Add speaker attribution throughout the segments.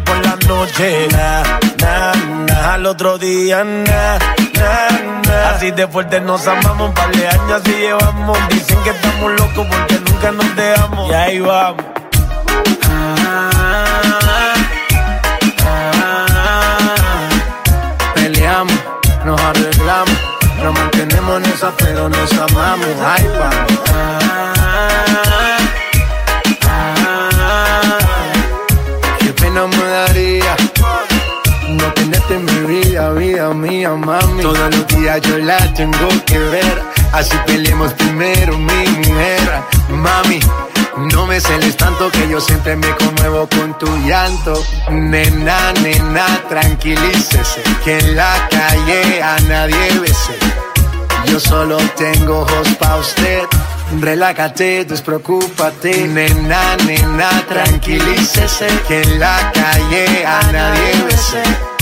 Speaker 1: por la noche. Na, na, na, al otro día, na, na, na. Así de fuerte nos amamos, un par de años así llevamos. Dicen que estamos locos porque nunca nos dejamos. Y ahí vamos.
Speaker 2: Ah, ah, Peleamos, nos arreglamos, nos mantenemos en esa, pero nos amamos. Ay, vamos. Esa yo la tengo que ver. Así peleemos primero, mi mujer. Mami, no me celes tanto que yo siempre me conmuevo con tu llanto. Nena, nena, tranquilícese. Que en la calle a nadie bese. Yo solo tengo ojos pa' usted. Relájate, despreocúpate, nena, nena, tranquilícese. Que en la calle a nadie bese.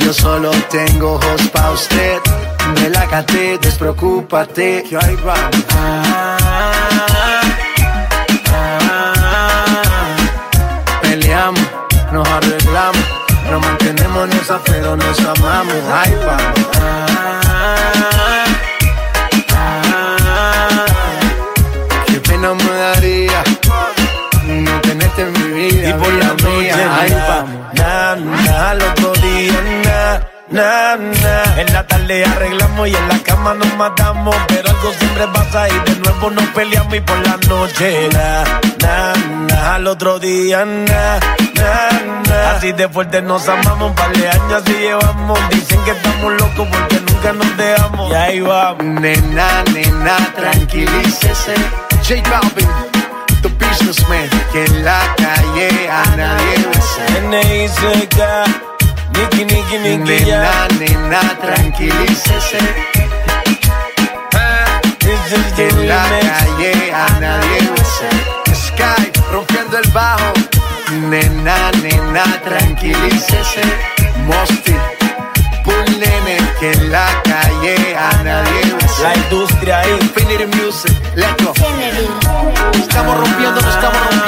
Speaker 2: Yo solo tengo ojos pa' usted. Relájate, despreocúpate, que ahí va. Peleamos, nos arreglamos, nos mantenemos en esa, pero nos amamos. Ay, Qué pena me daría no tenerte en mi vida.
Speaker 1: Y por la noche, na, na, al otro día, na. En la tarde arreglamos y en la cama nos matamos. Pero algo siempre pasa y de nuevo nos peleamos. Y por la noche, na, na, na, al otro día, na, na, na. Así de fuerte nos amamos, un par de años así llevamos. Dicen que estamos locos porque nunca nos dejamos. Y ahí vamos.
Speaker 2: Nena, nena, tranquilícese. J Balvin, the businessman, que en la calle a nadie bese.
Speaker 1: N.I.C.K. Nicky, Nicky, Nicky, ya.
Speaker 2: Nena, nena, tranquilícese.
Speaker 1: The
Speaker 2: en la calle a nadie bese. Sky, rompiendo el bajo. Nena, nena, tranquilícese. Mosty, Bull Nene, que en la calle a nadie bese.
Speaker 1: La industria ahí.
Speaker 2: Infinity Music, let's go. Estamos rompiendo, nos estamos rompiendo,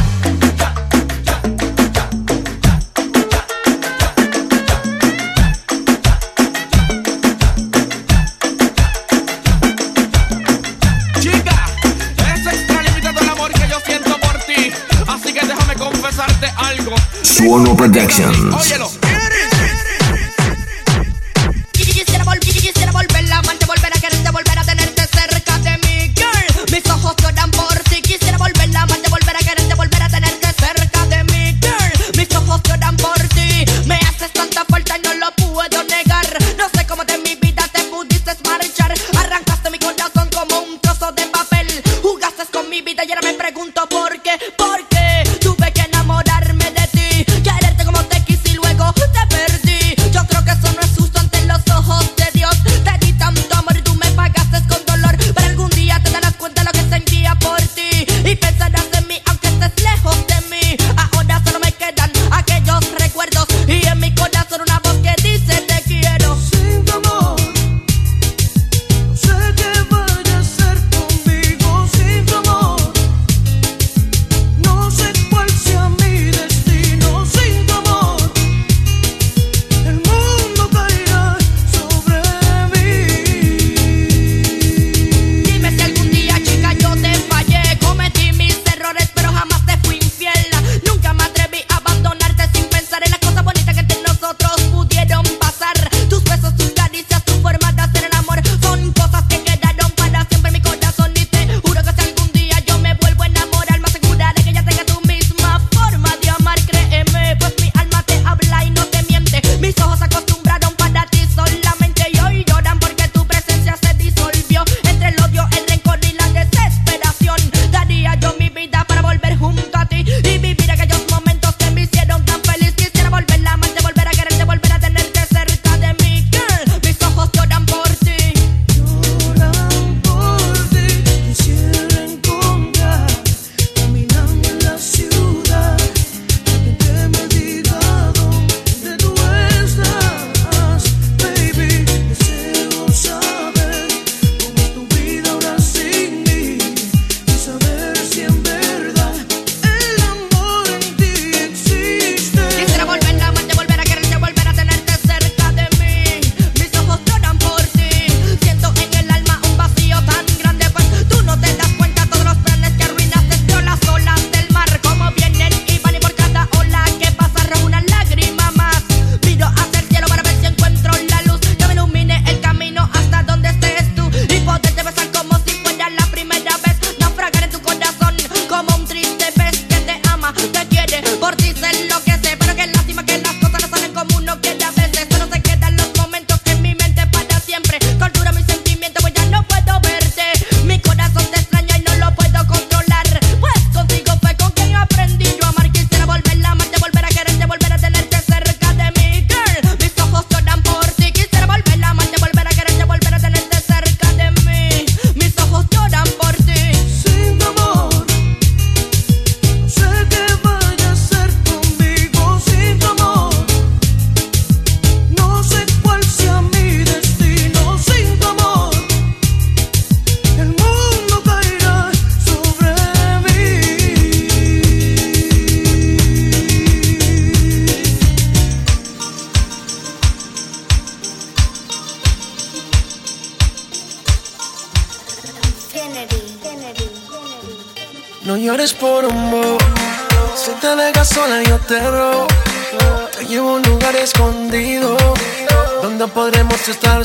Speaker 3: Suono Productions.
Speaker 4: Óyelo.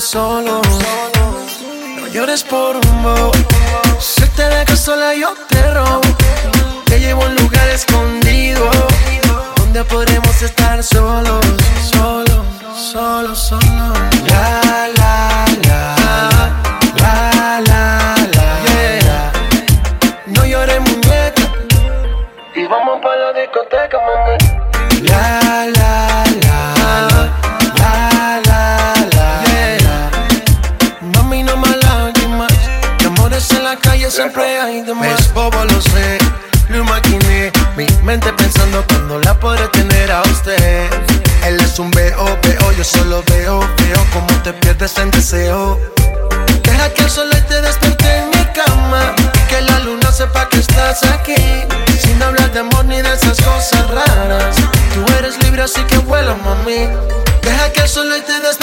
Speaker 5: solo. No llores por un bow. Si te dejas sola, yo te robo. Te llevo a un lugar escondido donde podremos estar solos. Siempre hay de más. Es bobo, lo sé, lo imaginé. Mi mente pensando cuando la podré tener a usted. Él es un veo, veo, yo solo veo, veo como te pierdes en deseo. Deja que el sol te despierte en mi cama. Que la luna sepa que estás aquí. Sin hablar de amor ni de esas cosas raras. Tú eres libre, así que vuela, mami. Deja que el sol te despierte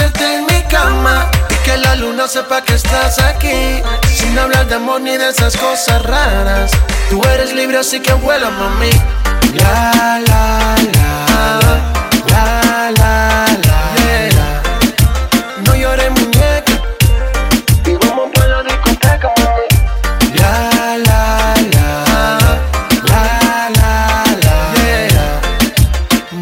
Speaker 5: luna sepa que estás aquí. Sin hablar de amor ni de esas cosas raras. Tú eres libre, así que vuela, mami. La, la, la, la, la, la, No llores, muñeca. Y vamos para la discoteca, mami. La, la, la, la, la, la,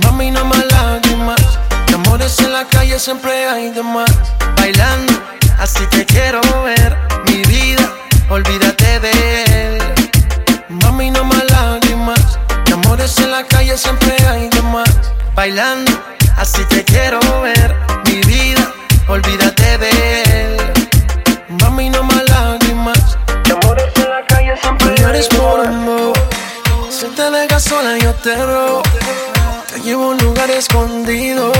Speaker 5: Mami, no más lágrimas. De amores en la calle siempre hay de más. Bailando, así que quiero ver mi vida. Olvídate de él. Mami, no más lágrimas. De amores en la calle siempre hay de más. Bailando, así te quiero ver. Mi vida, olvídate de él. Mami, no más lágrimas. De amores en la calle siempre hay por amor. Si te dejas sola, yo te robo. Te llevo a un lugar escondido.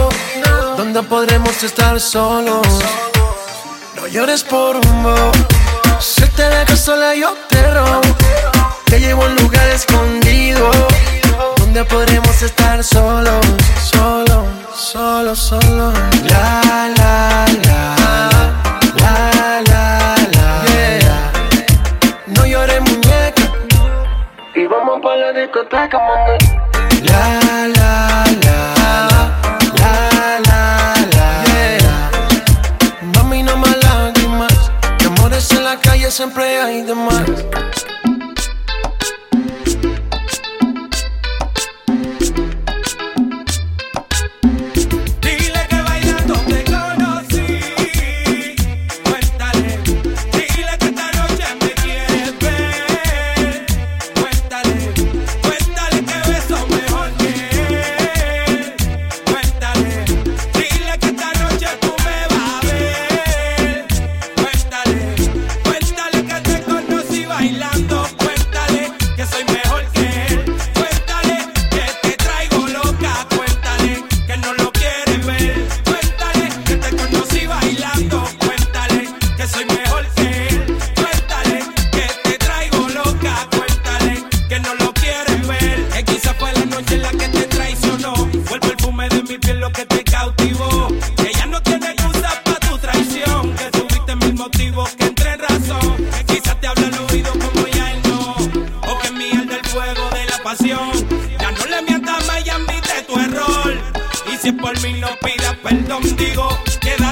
Speaker 5: Donde podremos estar solos. No llores por amor. Si te dejas sola, yo te robo. Te llevo a un lugar escondido donde podremos estar solos, solo, solo, solo. La, la, la, la, la, la. Yeah. No llores, muñeca. Y vamos para la discoteca, mami. La, siempre hay de más.
Speaker 3: Por mí no pidas perdón, digo, queda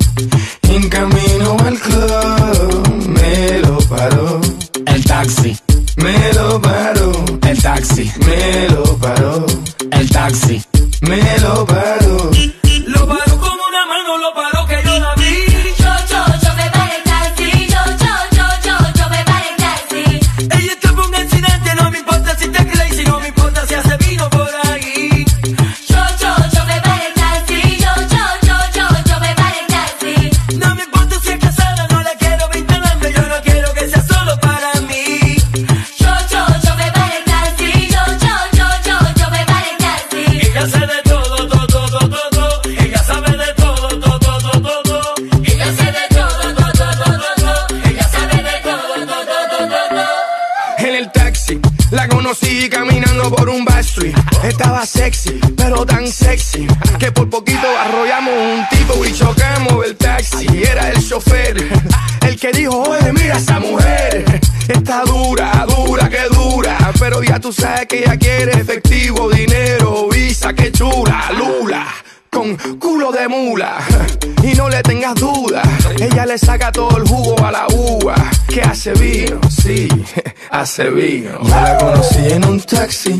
Speaker 6: Sevilla. Me
Speaker 7: la
Speaker 6: conocí en un taxi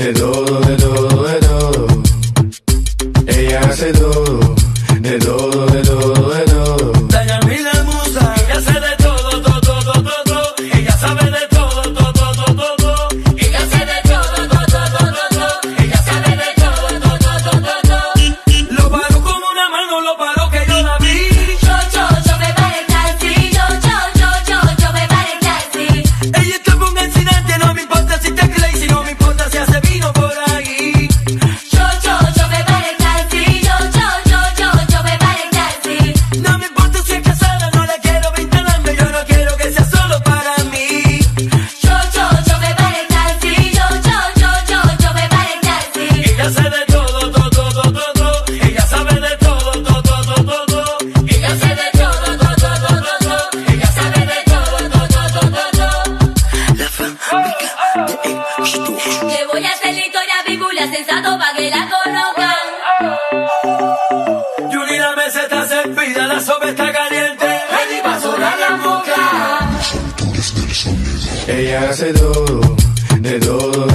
Speaker 7: de todo, de todo,
Speaker 8: de todo. Ella
Speaker 6: hace todo, de todo, de todo, de todo. Ella hace todo, de todo.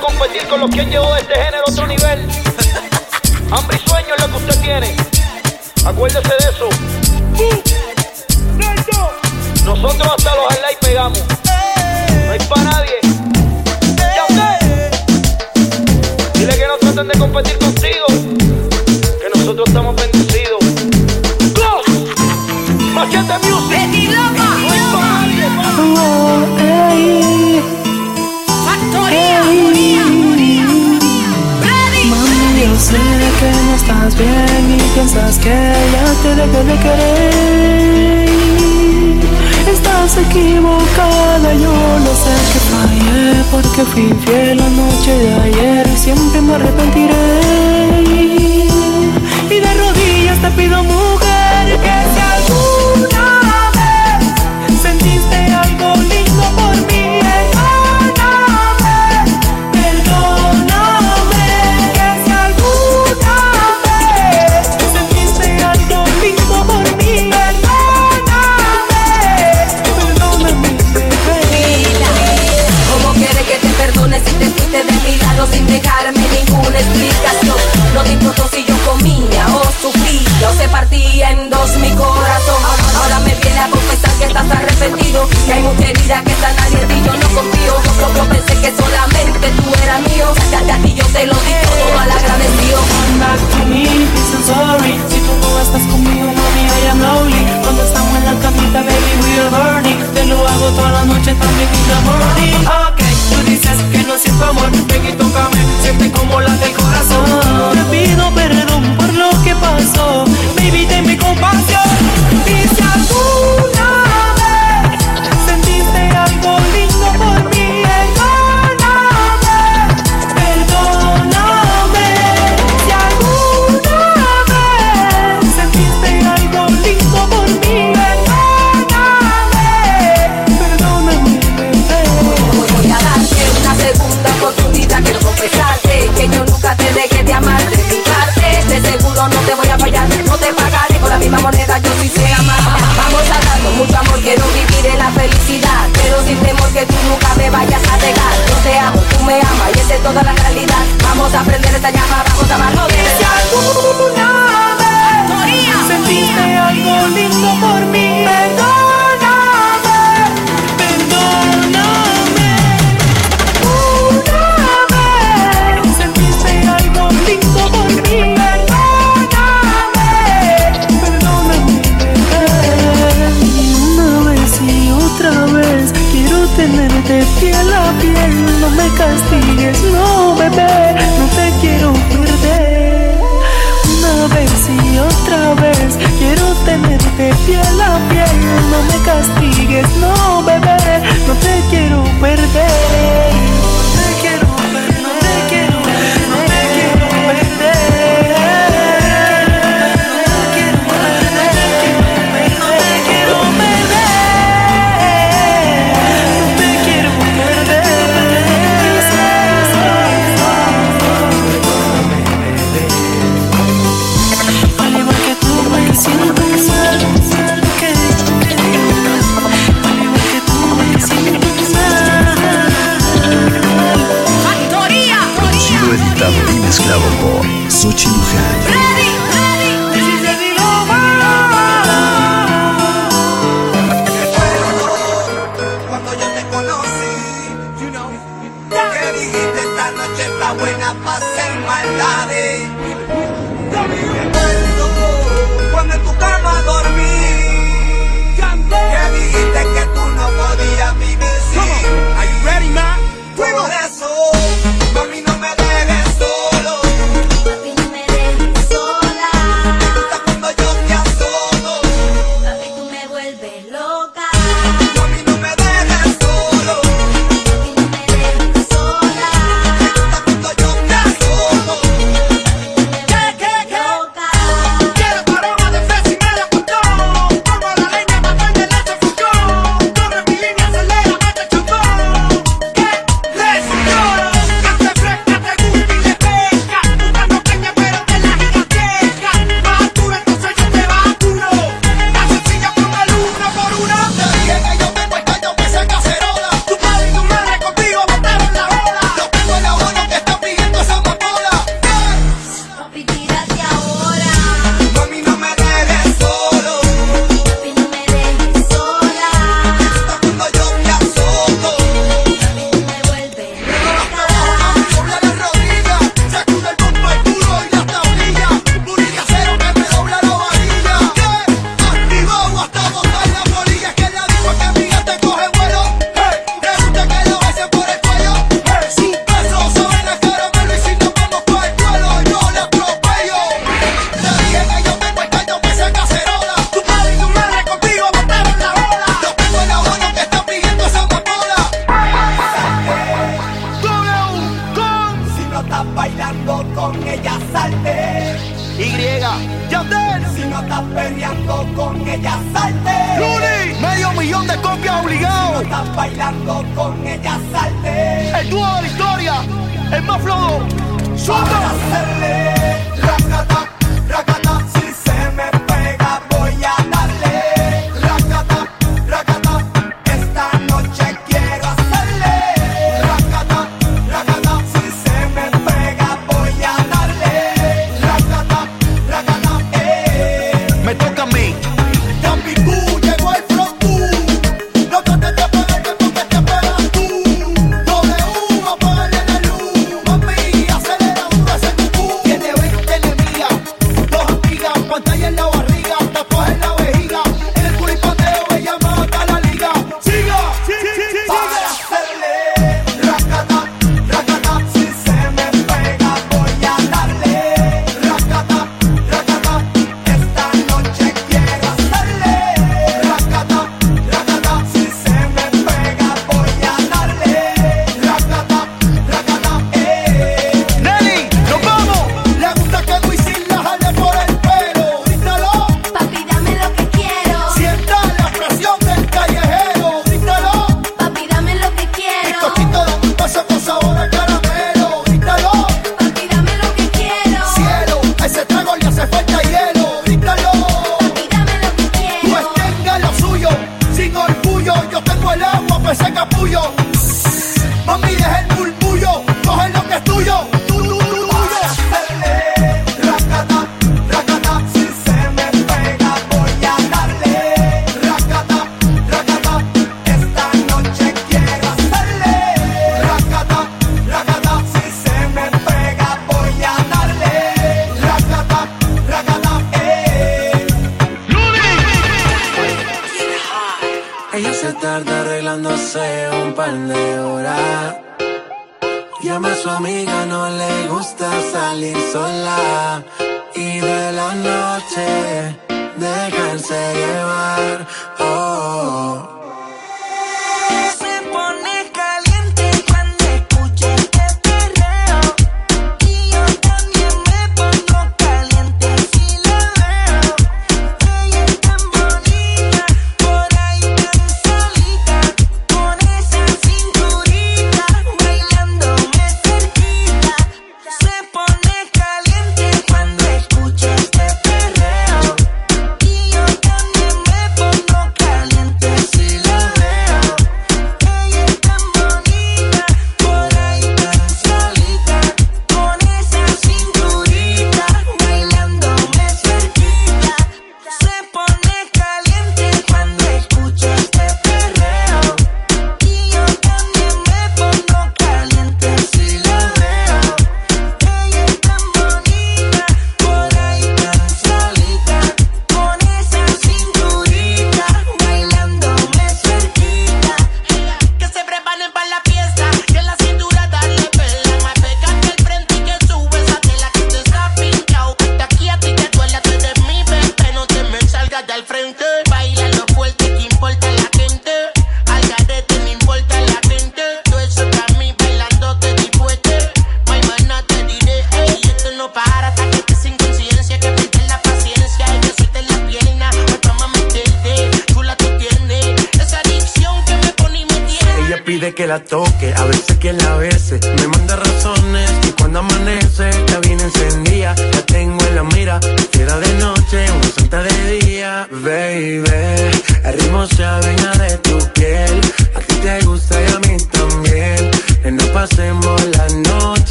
Speaker 9: Competir con los que han llevado este género a otro nivel. Hambre y sueño es lo que usted tiene. Acuérdese de eso. Nosotros hasta los highlights pegamos. No hay para nadie. Ya usted. Dile que no traten de competir contigo.
Speaker 10: Estás bien y piensas que ya te dejé de querer. Estás equivocada, yo lo sé que fallé porque fui infiel la noche de ayer y siempre me arrepentiré. Y de rodillas te pido mujer
Speaker 11: Importó si yo comía o sufría o se partía en dos mi corazón. Ahora me viene a confesar que estás arrepentido, que hay mucha herida que está nadie y yo no confío. Yo, yo pensé que solamente tú eras mío, ya, a ti yo te lo di todo mal agradecido.
Speaker 10: Come back to me, I'm sorry Si tú no estás conmigo, mami, I am lonely Cuando estamos en la camita, baby, we are burning Te lo hago toda la noche, también in the morning Ok, tú dices que no siento amor Ven y tócame, siente como late el corazón. Te pido perdón por lo que pasó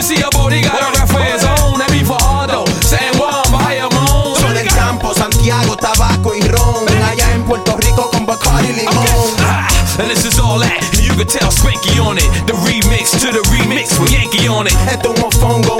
Speaker 12: You see your body got a rough for his own. That be for all though. San Juan, Bahia,
Speaker 13: Moon. So the campo, Santiago, tabaco y ron. Allá en Puerto Rico con Bacardi limón. Okay.
Speaker 12: Ah, and this is all that. You can tell Spanky on it. The remix to the remix with Yankee on it.
Speaker 13: Esto es un
Speaker 14: fongo,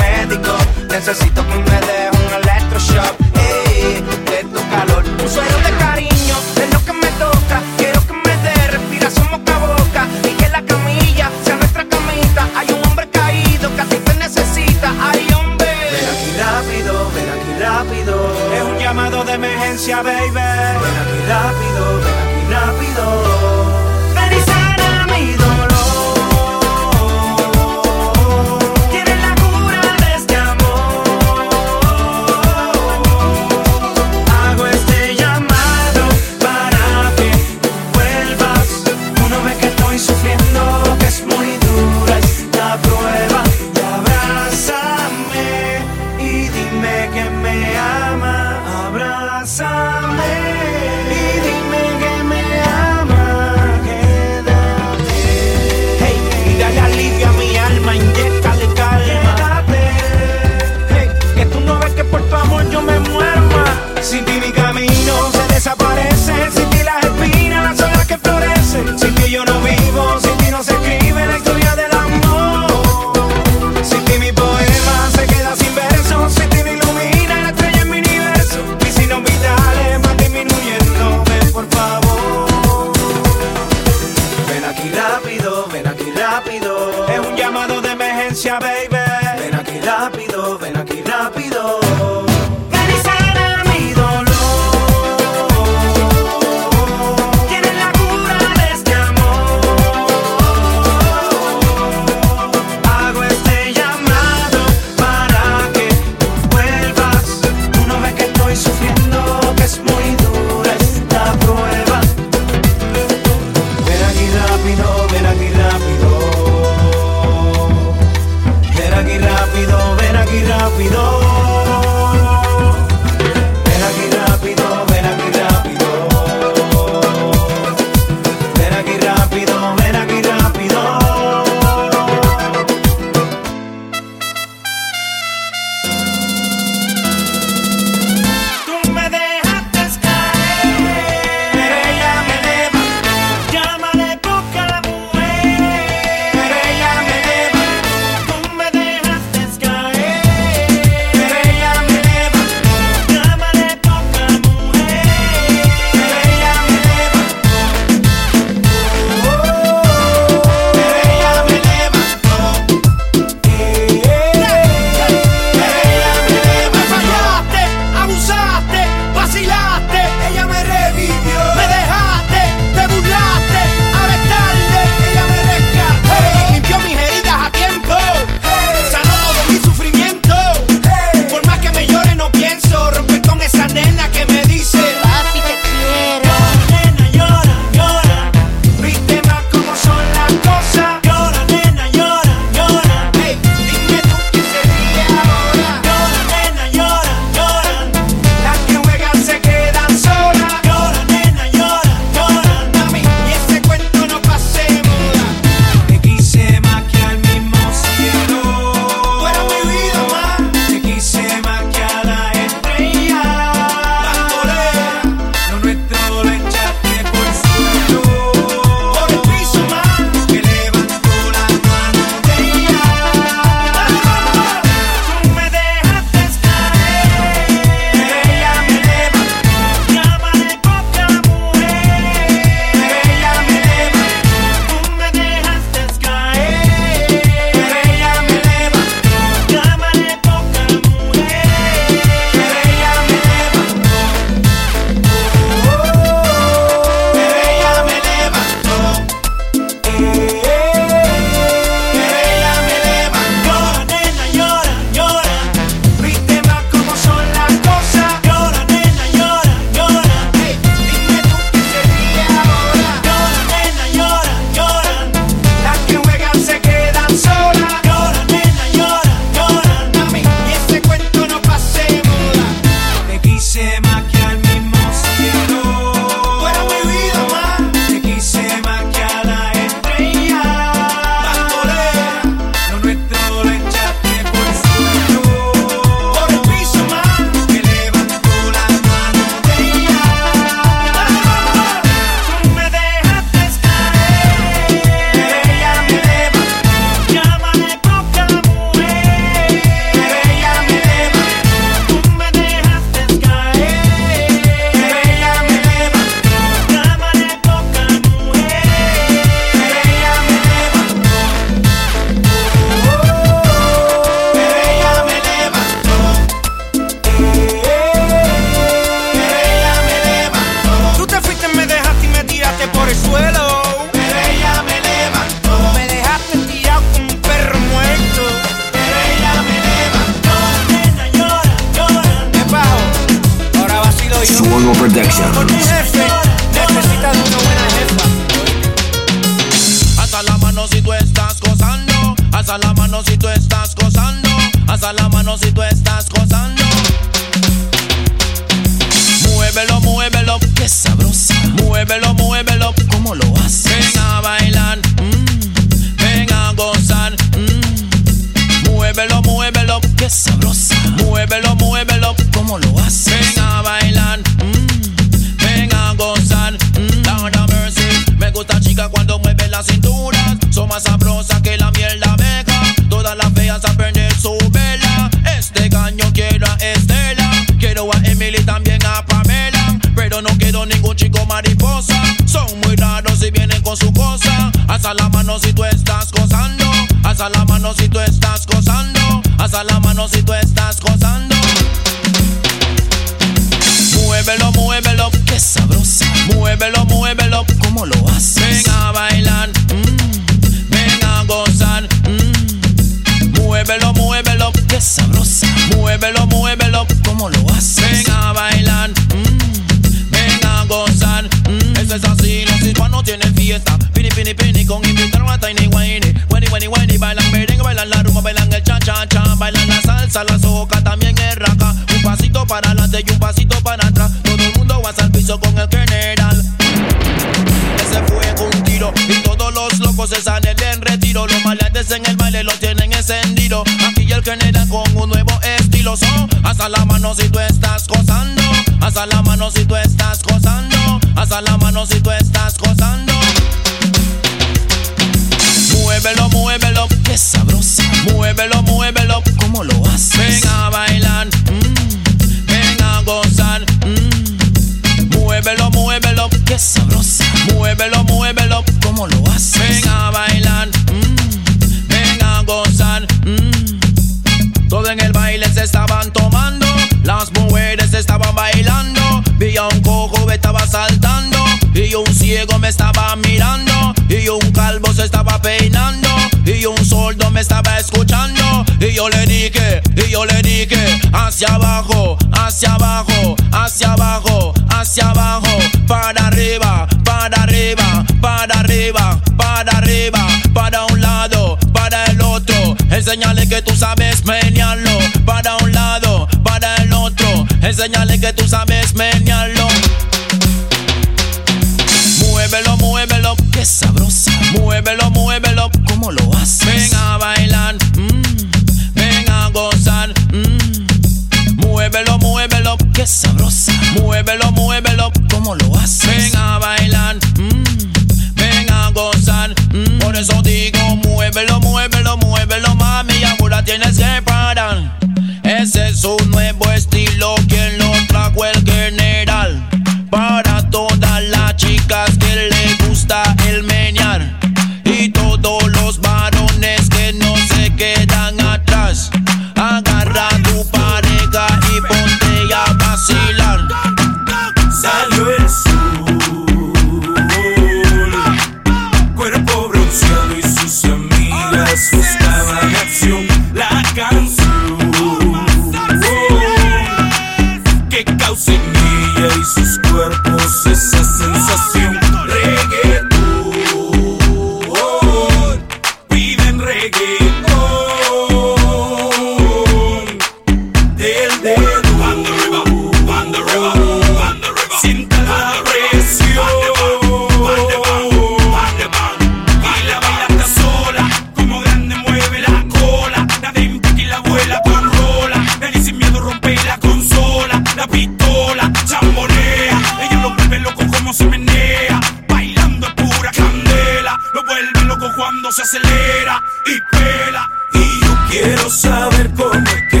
Speaker 14: viola, chambolea. Ella lo
Speaker 12: vuelve loco como se menea. Bailando es pura candela. Lo vuelve loco cuando se acelera y pela. Y yo quiero saber cómo es que.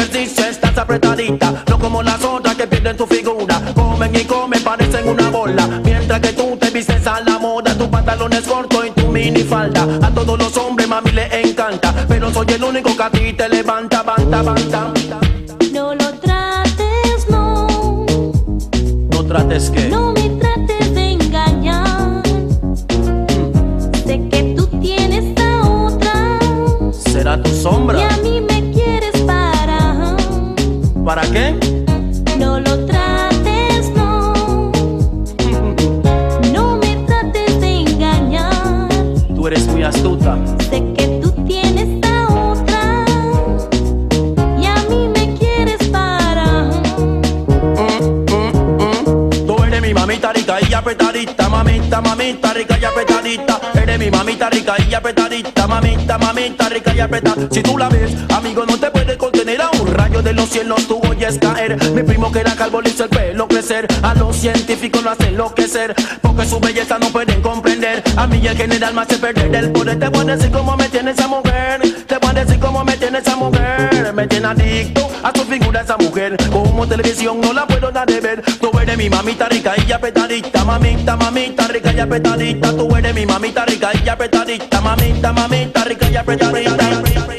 Speaker 15: Hace ejercicio, estás apretadita. No como las otras que pierden su figura, comen y comen, parecen una bola. Mientras que tú te vistes a la moda, tus pantalones cortos y tu minifalda. A todos los hombres mami le encanta, pero soy el único que a ti te levanta, banta, banta. Mamita, rica y apretadita. Eres mi mamita rica y apretadita, mamita, mamita rica y apretadita. Si tú la ves, amigo, no te puedes contener a un rayo de los cielos, tú oyes caer. Mi primo que era calvo le hizo el pelo crecer. A los científicos lo hace enloquecer, porque su belleza no pueden comprender. A mí el general me hace perder el poder. Te voy a decir cómo me tiene esa mujer. Tiene esa mujer. Me tiene adicto a su figura esa mujer. Como televisión no la puedo dar de ver. Tú eres mi mamita rica y apretadita, mamita, mamita rica y apretadita. Tú eres mi mamita rica y apretadita, mamita, mamita rica y apretadita.
Speaker 16: Yeah,